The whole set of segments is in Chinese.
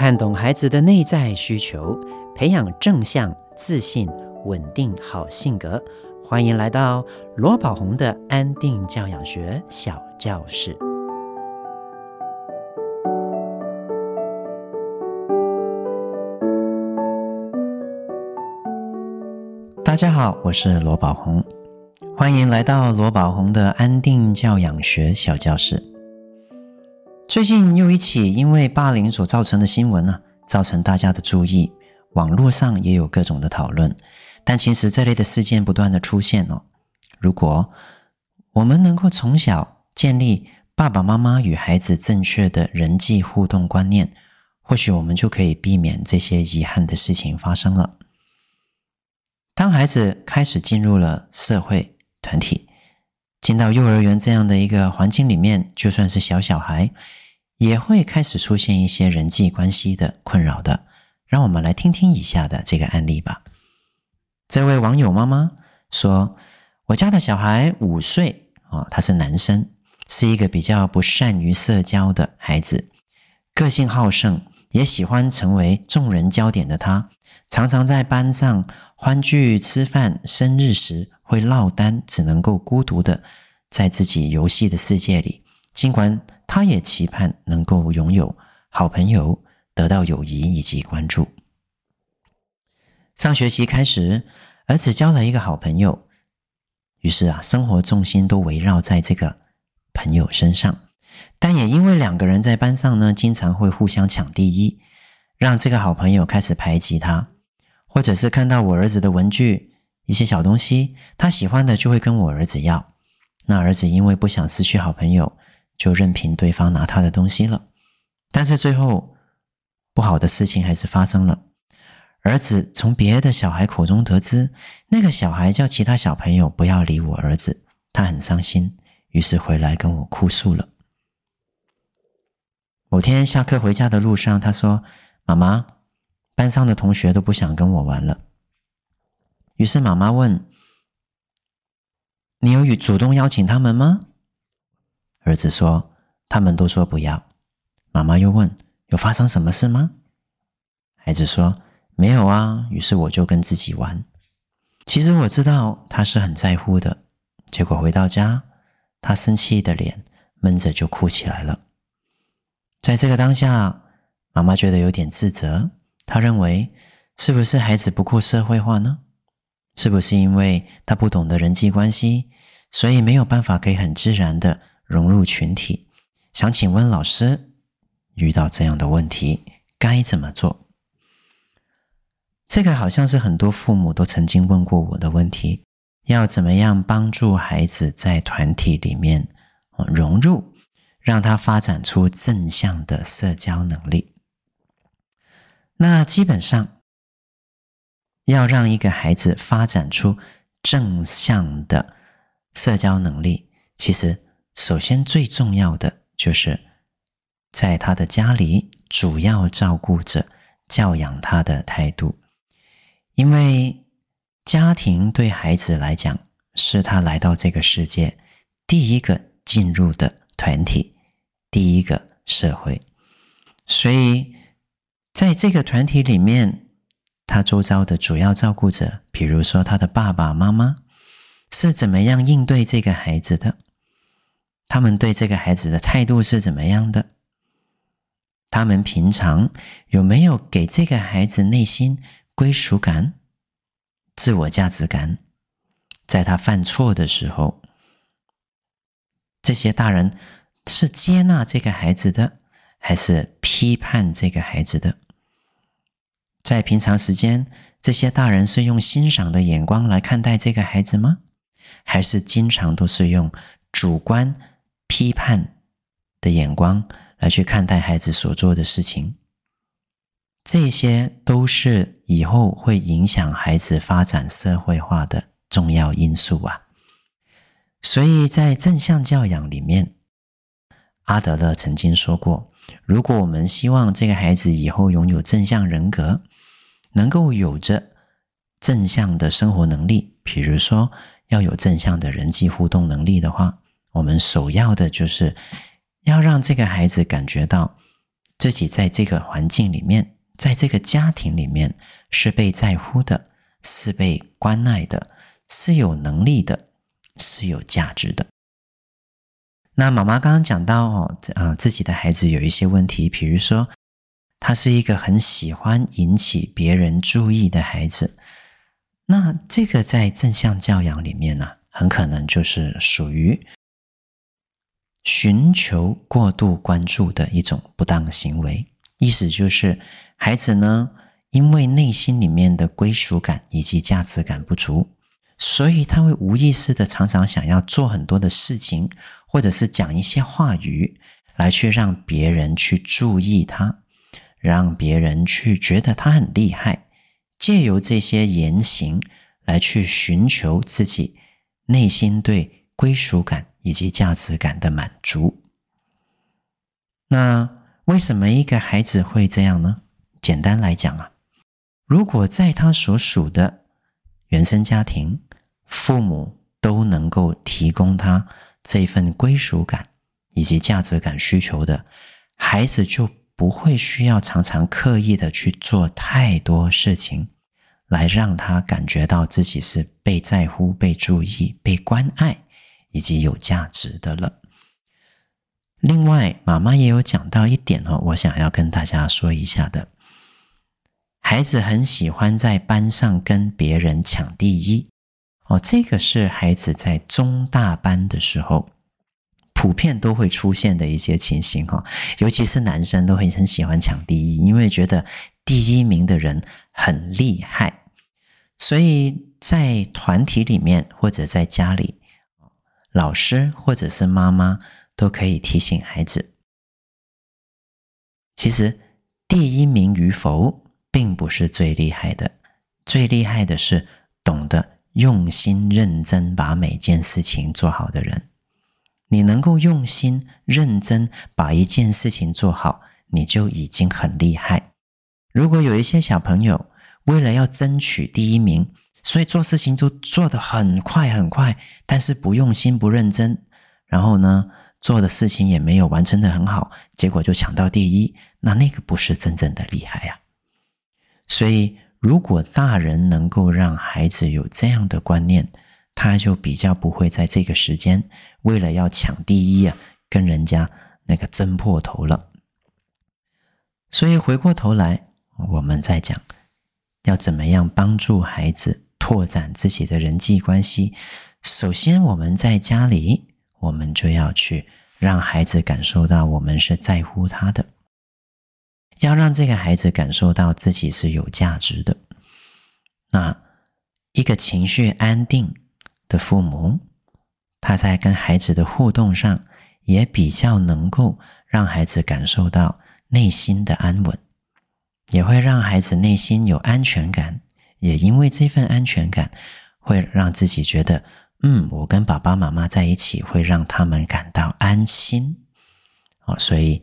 看懂孩子的内在需求，培养正向、自信、稳定好性格。欢迎来到罗宝红的安定教养学小教室。大家好，我是罗宝红，欢迎来到罗宝红的安定教养学小教室。最近又一起因为霸凌所造成的新闻呢、啊，造成大家的注意，网络上也有各种的讨论。但其实这类的事件不断的出现哦。如果我们能够从小建立爸爸妈妈与孩子正确的人际互动观念，或许我们就可以避免这些遗憾的事情发生了。当孩子开始进入了社会团体，进到幼儿园这样的一个环境里面，就算是小小孩，也会开始出现一些人际关系的困扰的，让我们来听听以下的这个案例吧。这位网友妈妈说：“我家的小孩五岁啊，他是男生，是一个比较不善于社交的孩子，个性好胜，也喜欢成为众人焦点的他，常常在班上欢聚吃饭、生日时会落单，只能够孤独的在自己游戏的世界里，尽管。”他也期盼能够拥有好朋友，得到友谊以及关注。上学期开始，儿子交了一个好朋友，于是啊，生活重心都围绕在这个朋友身上。但也因为两个人在班上呢，经常会互相抢第一，让这个好朋友开始排挤他，或者是看到我儿子的文具一些小东西，他喜欢的就会跟我儿子要。那儿子因为不想失去好朋友。就任凭对方拿他的东西了，但是最后不好的事情还是发生了。儿子从别的小孩口中得知，那个小孩叫其他小朋友不要理我儿子，他很伤心，于是回来跟我哭诉了。某天下课回家的路上，他说：“妈妈，班上的同学都不想跟我玩了。”于是妈妈问：“你有与主动邀请他们吗？”儿子说：“他们都说不要。”妈妈又问：“有发生什么事吗？”孩子说：“没有啊。”于是我就跟自己玩。其实我知道他是很在乎的。结果回到家，他生气的脸闷着就哭起来了。在这个当下，妈妈觉得有点自责。她认为，是不是孩子不够社会化呢？是不是因为他不懂得人际关系，所以没有办法可以很自然的融入群体，想请问老师，遇到这样的问题该怎么做？这个好像是很多父母都曾经问过我的问题：要怎么样帮助孩子在团体里面融入，让他发展出正向的社交能力？那基本上，要让一个孩子发展出正向的社交能力，其实。首先，最重要的就是在他的家里主要照顾者教养他的态度，因为家庭对孩子来讲是他来到这个世界第一个进入的团体，第一个社会，所以在这个团体里面，他周遭的主要照顾者，比如说他的爸爸妈妈，是怎么样应对这个孩子的？他们对这个孩子的态度是怎么样的？他们平常有没有给这个孩子内心归属感、自我价值感？在他犯错的时候，这些大人是接纳这个孩子的，还是批判这个孩子的？在平常时间，这些大人是用欣赏的眼光来看待这个孩子吗？还是经常都是用主观？批判的眼光来去看待孩子所做的事情，这些都是以后会影响孩子发展社会化的重要因素啊。所以在正向教养里面，阿德勒曾经说过，如果我们希望这个孩子以后拥有正向人格，能够有着正向的生活能力，比如说要有正向的人际互动能力的话。我们首要的就是要让这个孩子感觉到自己在这个环境里面，在这个家庭里面是被在乎的，是被关爱的，是有能力的，是有价值的。那妈妈刚刚讲到哦，啊，自己的孩子有一些问题，比如说他是一个很喜欢引起别人注意的孩子，那这个在正向教养里面呢，很可能就是属于。寻求过度关注的一种不当行为，意思就是孩子呢，因为内心里面的归属感以及价值感不足，所以他会无意识的常常想要做很多的事情，或者是讲一些话语，来去让别人去注意他，让别人去觉得他很厉害，借由这些言行来去寻求自己内心对归属感。以及价值感的满足。那为什么一个孩子会这样呢？简单来讲啊，如果在他所属的原生家庭，父母都能够提供他这份归属感以及价值感需求的，孩子就不会需要常常刻意的去做太多事情，来让他感觉到自己是被在乎、被注意、被关爱。以及有价值的了。另外，妈妈也有讲到一点哦，我想要跟大家说一下的。孩子很喜欢在班上跟别人抢第一哦，这个是孩子在中大班的时候普遍都会出现的一些情形哈。尤其是男生都会很喜欢抢第一，因为觉得第一名的人很厉害，所以在团体里面或者在家里。老师或者是妈妈都可以提醒孩子，其实第一名与否并不是最厉害的，最厉害的是懂得用心认真把每件事情做好的人。你能够用心认真把一件事情做好，你就已经很厉害。如果有一些小朋友为了要争取第一名，所以做事情就做得很快很快，但是不用心不认真，然后呢，做的事情也没有完成得很好，结果就抢到第一，那那个不是真正的厉害呀。所以，如果大人能够让孩子有这样的观念，他就比较不会在这个时间为了要抢第一啊，跟人家那个争破头了。所以回过头来，我们再讲要怎么样帮助孩子。拓展自己的人际关系，首先我们在家里，我们就要去让孩子感受到我们是在乎他的，要让这个孩子感受到自己是有价值的。那一个情绪安定的父母，他在跟孩子的互动上，也比较能够让孩子感受到内心的安稳，也会让孩子内心有安全感。也因为这份安全感，会让自己觉得，嗯，我跟爸爸妈妈在一起，会让他们感到安心。哦，所以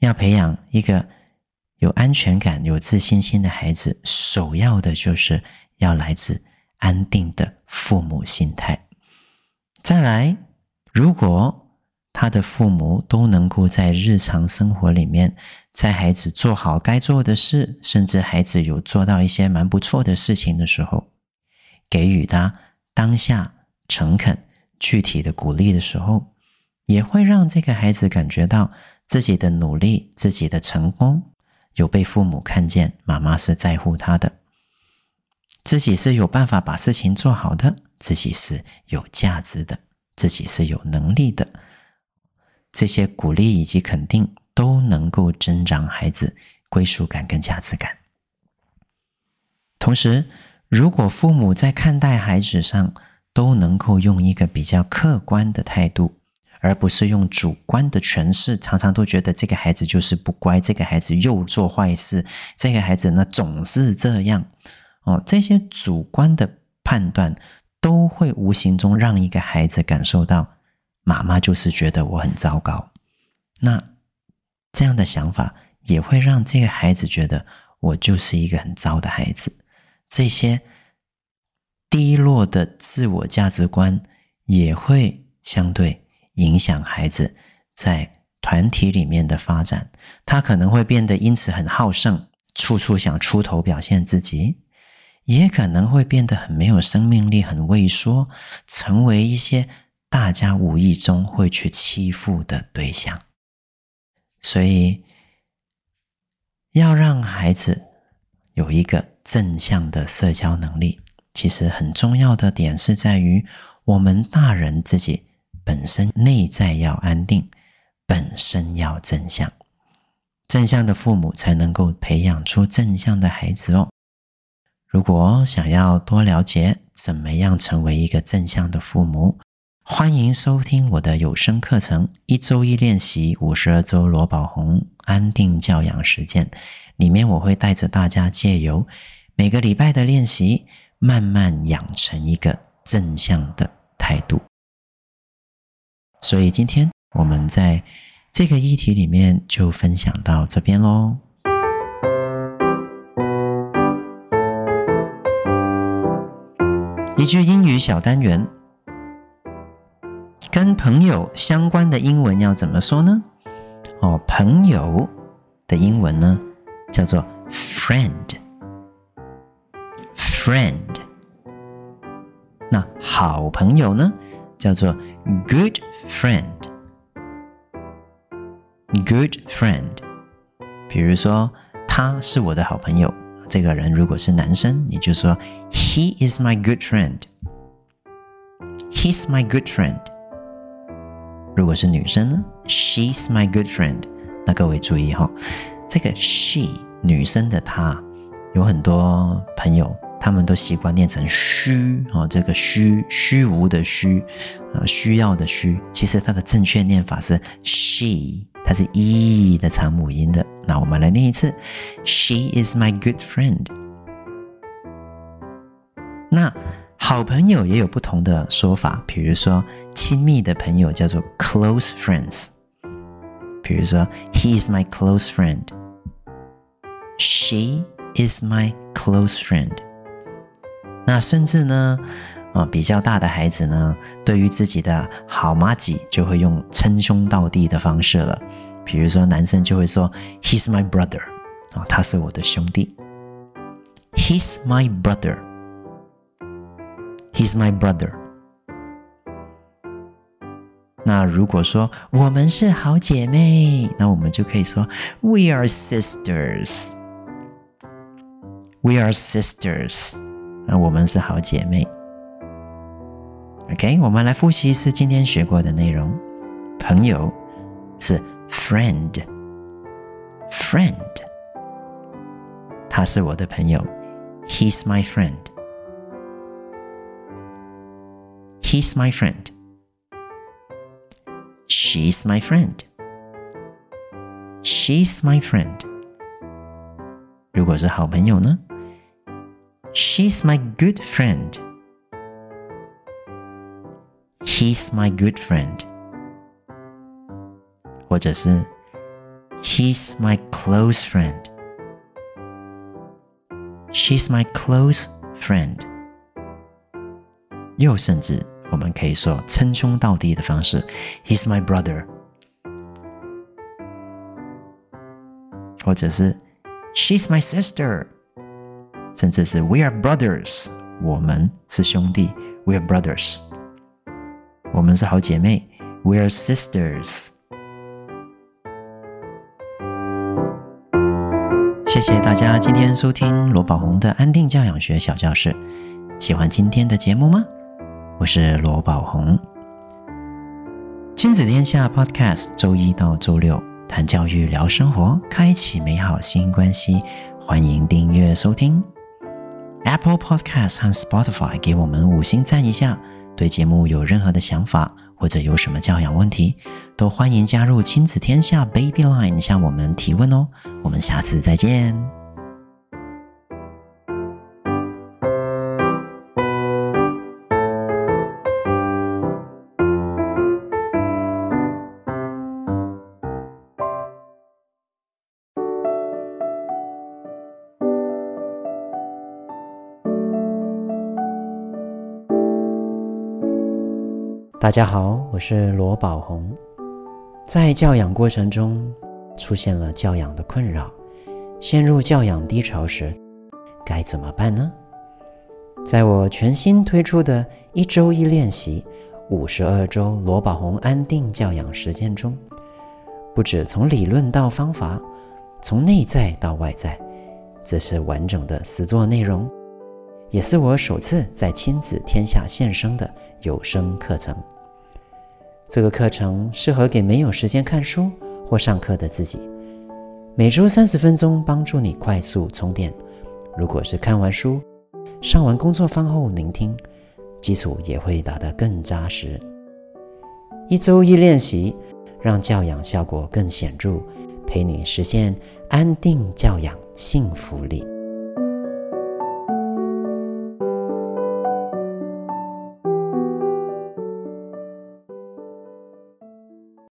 要培养一个有安全感、有自信心的孩子，首要的就是要来自安定的父母心态。再来，如果他的父母都能够在日常生活里面，在孩子做好该做的事，甚至孩子有做到一些蛮不错的事情的时候，给予他当下诚恳、具体的鼓励的时候，也会让这个孩子感觉到自己的努力、自己的成功有被父母看见，妈妈是在乎他的，自己是有办法把事情做好的，自己是有价值的，自己是有能力的。这些鼓励以及肯定都能够增长孩子归属感跟价值感。同时，如果父母在看待孩子上都能够用一个比较客观的态度，而不是用主观的诠释，常常都觉得这个孩子就是不乖，这个孩子又做坏事，这个孩子呢总是这样。哦，这些主观的判断都会无形中让一个孩子感受到。妈妈就是觉得我很糟糕，那这样的想法也会让这个孩子觉得我就是一个很糟的孩子。这些低落的自我价值观也会相对影响孩子在团体里面的发展，他可能会变得因此很好胜，处处想出头表现自己，也可能会变得很没有生命力，很畏缩，成为一些大家无意中会去欺负的对象。所以，要让孩子有一个正向的社交能力，其实很重要的点是在于我们大人自己本身内在要安定，本身要正向，正向的父母才能够培养出正向的孩子哦。如果想要多了解怎么样成为一个正向的父母，欢迎收听我的有声课程《一周一练习五十二周罗宝红安定教养实践》。里面我会带着大家借由每个礼拜的练习，慢慢养成一个正向的态度。所以今天我们在这个议题里面就分享到这边喽。一句英语小单元，跟朋友相关的英文要怎么说呢？哦，朋友的英文呢？叫做 friend，friend。那好朋友呢？叫做 good friend，good friend。比如说，他是我的好朋友。这个人如果是男生，你就说 He is my good friend，He's my good friend。如果是女生呢？She's my good friend。那各位注意哈、哦。这个 she 女生的她，有很多朋友，他们都习惯念成虚哦，这个虚虚无的虚，呃，需要的需，其实它的正确念法是 she，它是 e 的长母音的。那我们来念一次，She is my good friend。那好朋友也有不同的说法，比如说亲密的朋友叫做 close friends，比如说 He is my close friend。She is my close friend。那甚至呢，啊，比较大的孩子呢，对于自己的好妈几就会用称兄道弟的方式了。比如说，男生就会说：“He's my brother。”啊，他是我的兄弟。He's my brother。He's my brother。那如果说我们是好姐妹，那我们就可以说：“We are sisters。” We are sisters，那我们是好姐妹。OK，我们来复习一次今天学过的内容。朋友是 friend，friend，他是我的朋友。He's my friend。He's my friend。She's my friend。She's my friend。如果是好朋友呢？She's my good friend. He's my good friend. 或者是 He's my close friend. She's my close friend. 又甚至我们可以说称兄道弟的方式，He's my brother. 或者是 She's my sister. 甚至是 We are brothers，我们是兄弟；We are brothers， 我们是好姐妹，We're sisters。谢谢大家今天收听罗宝红的安定教养学小教室。喜欢今天的节目吗？我是罗宝红，亲子天下 Podcast，周一到周六谈教育、聊生活，开启美好新关系。欢迎订阅收听。Apple Podcast 和 Spotify 给我们五星赞一下。对节目有任何的想法，或者有什么教养问题，都欢迎加入亲子天下 Baby Line 向我们提问哦。我们下次再见。大家好，我是罗宝红。在教养过程中出现了教养的困扰，陷入教养低潮时，该怎么办呢？在我全新推出的一周一练习五十二周罗宝红安定教养实践中，不止从理论到方法，从内在到外在，这是完整的实作内容，也是我首次在亲子天下现身的有声课程。这个课程适合给没有时间看书或上课的自己，每周三十分钟，帮助你快速充电。如果是看完书，上完工作坊后聆听，基础也会打得更扎实。一周一练习，让教养效果更显著，陪你实现安定教养幸福力。